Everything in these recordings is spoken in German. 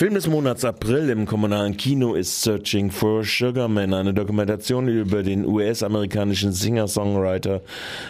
Film des Monats April im kommunalen Kino ist Searching for Sugarman, eine Dokumentation über den US-amerikanischen Singer-Songwriter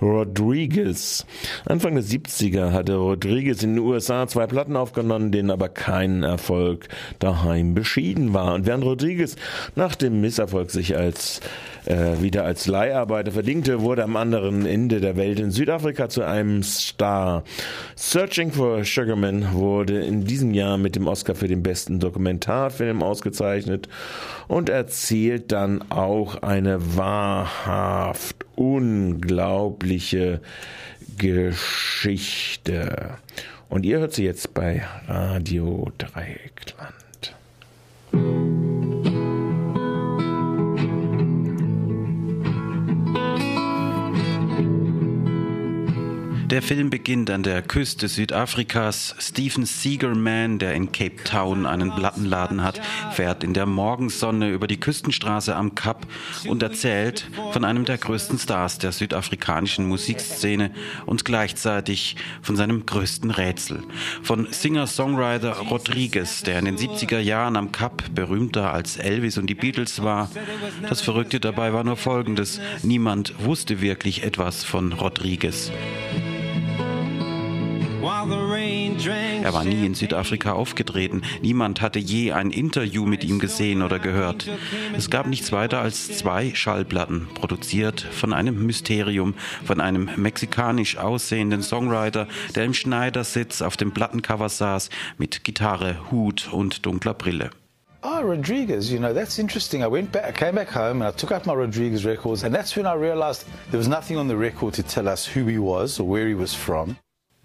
Rodriguez. Anfang der 70er hatte Rodriguez in den USA zwei Platten aufgenommen, denen aber kein Erfolg daheim beschieden war. Und während Rodriguez nach dem Misserfolg sich als äh, wieder als Leiharbeiter verdingte, wurde am anderen Ende der Welt in Südafrika zu einem Star. Searching for Sugarman wurde in diesem Jahr mit dem Oscar für den besten Dokumentarfilm ausgezeichnet und erzählt dann auch eine wahrhaft unglaubliche Geschichte. Und ihr hört sie jetzt bei Radio Dreieckland. Der Film beginnt an der Küste Südafrikas. Stephen Seegerman, der in Cape Town einen Plattenladen hat, fährt in der Morgensonne über die Küstenstraße am Kap und erzählt von einem der größten Stars der südafrikanischen Musikszene und gleichzeitig von seinem größten Rätsel. Von Singer-Songwriter Rodriguez, der in den 70er Jahren am Kap berühmter als Elvis und die Beatles war. Das Verrückte dabei war nur Folgendes. Niemand wusste wirklich etwas von Rodriguez. Er war nie in Südafrika aufgetreten. Niemand hatte je ein Interview mit ihm gesehen oder gehört. Es gab nichts weiter als zwei Schallplatten, produziert von einem Mysterium, von einem mexikanisch aussehenden Songwriter, der im Schneidersitz auf dem Plattencover saß, mit Gitarre, Hut und dunkler Brille. Oh, Rodriguez, you know, that's interesting. I went back, I came back home and I took out my Rodriguez records, and that's when I realized there was nothing on the record to tell us who he was or where he was from.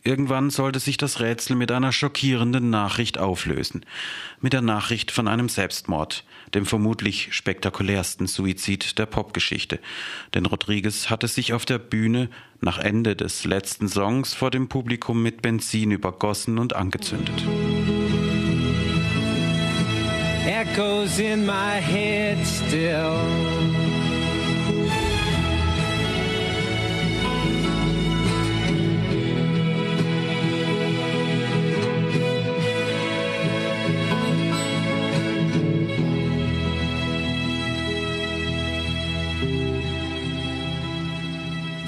Irgendwann sollte sich das Rätsel mit einer schockierenden Nachricht auflösen. Mit der Nachricht von einem Selbstmord, dem vermutlich spektakulärsten Suizid der Popgeschichte. Denn Rodriguez hatte sich auf der Bühne nach Ende des letzten Songs vor dem Publikum mit Benzin übergossen und angezündet. Echoes in my head still.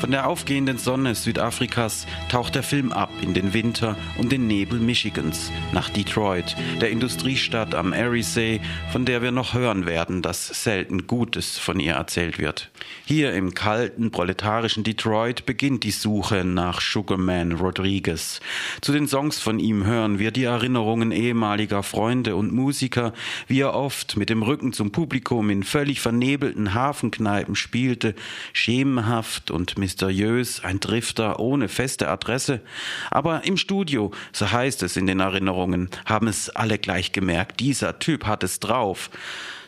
Von der aufgehenden Sonne Südafrikas taucht der Film ab in den Winter und den Nebel Michigans nach Detroit, der Industriestadt am Eriesee, von der wir noch hören werden, dass selten Gutes von ihr erzählt wird. Hier im kalten, proletarischen Detroit beginnt die Suche nach Sugarman Rodriguez. Zu den Songs von ihm hören wir die Erinnerungen ehemaliger Freunde und Musiker, wie er oft mit dem Rücken zum Publikum in völlig vernebelten Hafenkneipen spielte, schemenhaft und mysteriös, ein Drifter ohne feste Adresse. Aber im Studio, so heißt es in den Erinnerungen, haben es alle gleich gemerkt, dieser Typ hat es drauf.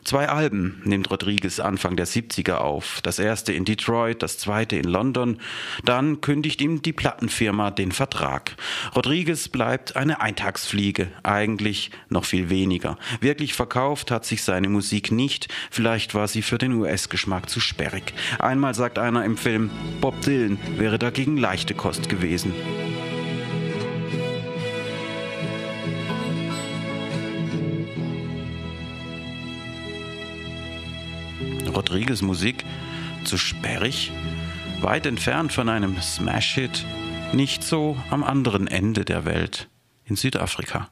Zwei Alben nimmt Rodriguez Anfang der 70er auf. Das erste in Detroit, das zweite in London. Dann kündigt ihm die Plattenfirma den Vertrag. Rodriguez bleibt eine Eintagsfliege, eigentlich noch viel weniger. Wirklich verkauft hat sich seine Musik nicht. Vielleicht war sie für den US-Geschmack zu sperrig. Einmal sagt einer im Film, Bob Dylan wäre dagegen leichte Kost gewesen. Rodriguez Musik zu sperrig, weit entfernt von einem Smash-Hit, nicht so am anderen Ende der Welt, in Südafrika.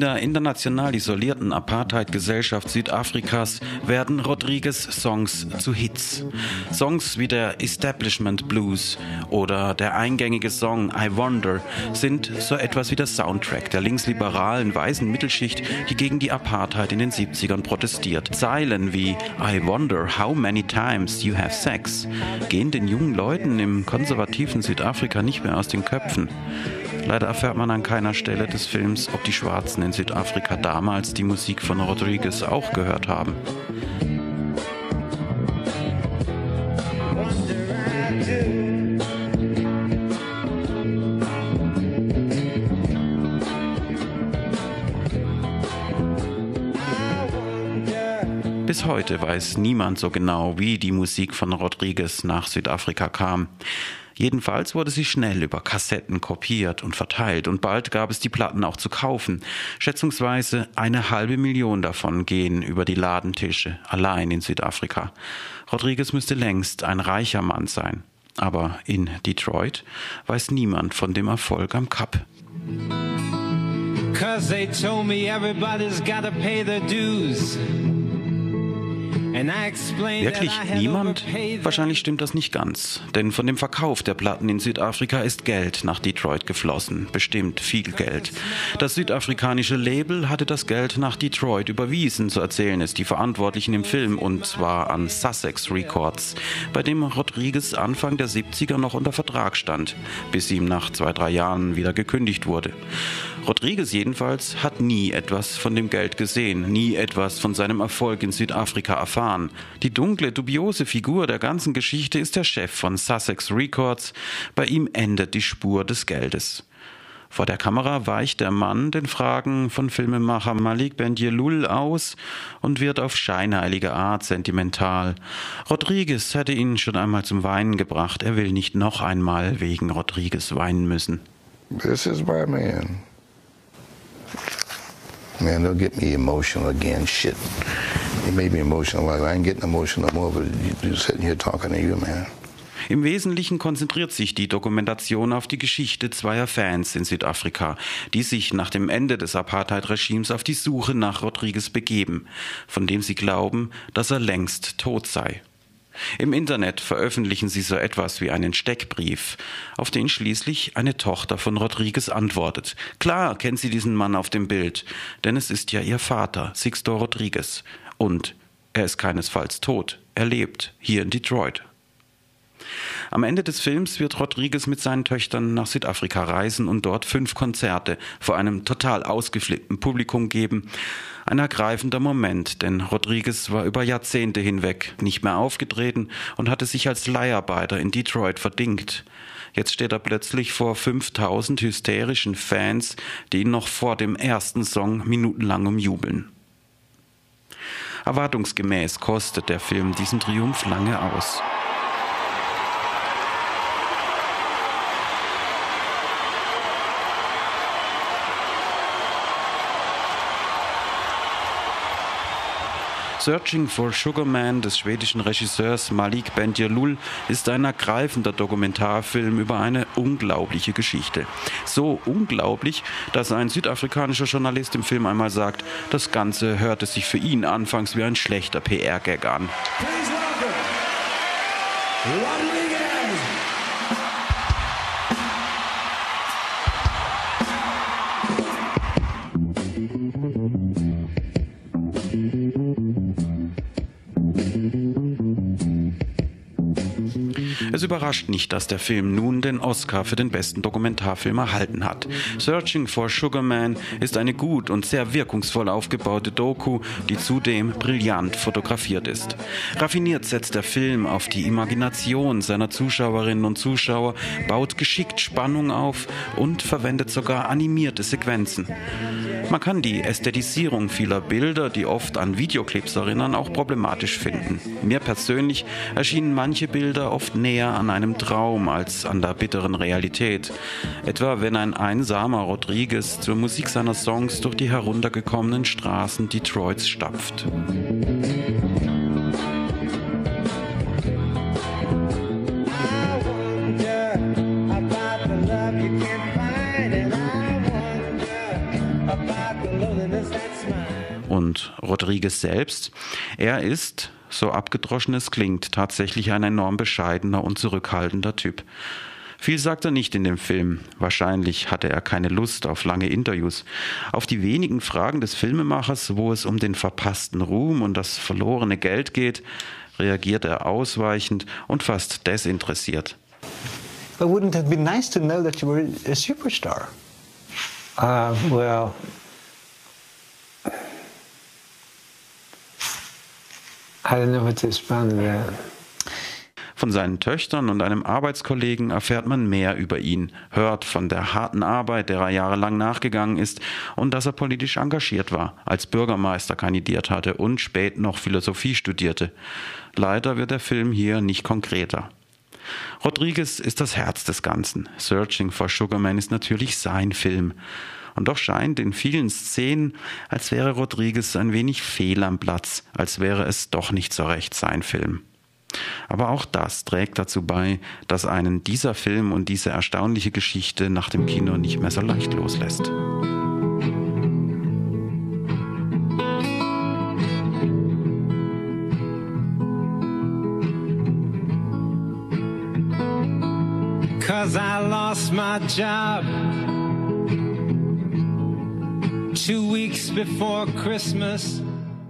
In der international isolierten Apartheid-Gesellschaft Südafrikas werden Rodriguez Songs zu Hits. Songs wie der Establishment Blues oder der eingängige Song I Wonder sind so etwas wie der Soundtrack der linksliberalen weißen Mittelschicht, die gegen die Apartheid in den 70ern protestiert. Zeilen wie I wonder how many times you have sex gehen den jungen Leuten im konservativen Südafrika nicht mehr aus den Köpfen. Leider erfährt man an keiner Stelle des Films, ob die Schwarzen in Südafrika damals die Musik von Rodriguez auch gehört haben. Bis heute weiß niemand so genau, wie die Musik von Rodriguez nach Südafrika kam. Jedenfalls wurde sie schnell über Kassetten kopiert und verteilt und bald gab es die Platten auch zu kaufen. Schätzungsweise eine halbe Million davon gehen über die Ladentische, allein in Südafrika. Rodriguez müsste längst ein reicher Mann sein. Aber in Detroit weiß niemand von dem Erfolg am Cup. Cause they told me everybody's gotta pay their dues. Wirklich niemand? Wahrscheinlich stimmt das nicht ganz. Denn von dem Verkauf der Platten in Südafrika ist Geld nach Detroit geflossen. Bestimmt viel Geld. Das südafrikanische Label hatte das Geld nach Detroit überwiesen, so erzählen es die Verantwortlichen im Film, und zwar an Sussex Records, bei dem Rodriguez Anfang der 70er noch unter Vertrag stand, bis ihm nach zwei, drei Jahren wieder gekündigt wurde. Rodriguez jedenfalls hat nie etwas von dem Geld gesehen, nie etwas von seinem Erfolg in Südafrika erfahren. Die dunkle, dubiose Figur der ganzen Geschichte ist der Chef von Sussex Records. Bei ihm endet die Spur des Geldes. Vor der Kamera weicht der Mann den Fragen von Filmemacher Malik Bendielul aus und wird auf scheinheilige Art sentimental. Rodriguez hätte ihn schon einmal zum Weinen gebracht. Er will nicht noch einmal wegen Rodriguez weinen müssen. This is my man. Man, they'll get me emotional again. Shit. It made me emotional. I ain't getting emotional more, but you're sitting here talking to you, man. Im Wesentlichen konzentriert sich die Dokumentation auf die Geschichte zweier Fans in Südafrika, die sich nach dem Ende des Apartheid-Regimes auf die Suche nach Rodriguez begeben, von dem sie glauben, dass er längst tot sei. Im Internet veröffentlichen sie so etwas wie einen Steckbrief, auf den schließlich eine Tochter von Rodriguez antwortet. Klar kennt sie diesen Mann auf dem Bild, denn es ist ja ihr Vater, Sixto Rodriguez. Und er ist keinesfalls tot, er lebt hier in Detroit. Am Ende des Films wird Rodriguez mit seinen Töchtern nach Südafrika reisen und dort fünf Konzerte vor einem total ausgeflippten Publikum geben. Ein ergreifender Moment, denn Rodriguez war über Jahrzehnte hinweg nicht mehr aufgetreten und hatte sich als Leiharbeiter in Detroit verdingt. Jetzt steht er plötzlich vor 5000 hysterischen Fans, die ihn noch vor dem ersten Song minutenlang umjubeln. Erwartungsgemäß kostet der Film diesen Triumph lange aus. Searching for Sugar Man des schwedischen Regisseurs Malik Bendjelloul ist ein ergreifender Dokumentarfilm über eine unglaubliche Geschichte. So unglaublich, dass ein südafrikanischer Journalist im Film einmal sagt, das Ganze hörte sich für ihn anfangs wie ein schlechter PR-Gag an. Es überrascht nicht, dass der Film nun den Oscar für den besten Dokumentarfilm erhalten hat. Searching for Sugar Man ist eine gut und sehr wirkungsvoll aufgebaute Doku, die zudem brillant fotografiert ist. Raffiniert setzt der Film auf die Imagination seiner Zuschauerinnen und Zuschauer, baut geschickt Spannung auf und verwendet sogar animierte Sequenzen. Man kann die Ästhetisierung vieler Bilder, die oft an Videoclips erinnern, auch problematisch finden. Mir persönlich erschienen manche Bilder oft näher an einem Traum als an der bitteren Realität. Etwa wenn ein einsamer Rodriguez zur Musik seiner Songs durch die heruntergekommenen Straßen Detroits stapft. Und Rodriguez selbst, er ist, so abgedroschen es klingt, tatsächlich ein enorm bescheidener und zurückhaltender Typ. Viel sagt er nicht in dem Film. Wahrscheinlich hatte er keine Lust auf lange Interviews. Auf die wenigen Fragen des Filmemachers, wo es um den verpassten Ruhm und das verlorene Geld geht, reagiert er ausweichend und fast desinteressiert. But wouldn't it been nice to know that you were a superstar? Uh, well, I don't know what to respond to that. Von seinen Töchtern und einem Arbeitskollegen erfährt man mehr über ihn, hört von der harten Arbeit, der er jahrelang nachgegangen ist und dass er politisch engagiert war, als Bürgermeister kandidiert hatte und spät noch Philosophie studierte. Leider wird der Film hier nicht konkreter. Rodriguez ist das Herz des Ganzen. Searching for Sugar Man ist natürlich sein Film. Und doch scheint in vielen Szenen, als wäre Rodriguez ein wenig fehl am Platz, als wäre es doch nicht so recht sein Film. Aber auch das trägt dazu bei, dass einen dieser Film und diese erstaunliche Geschichte nach dem Kino nicht mehr so leicht loslässt. Cause I lost my job two weeks before Christmas.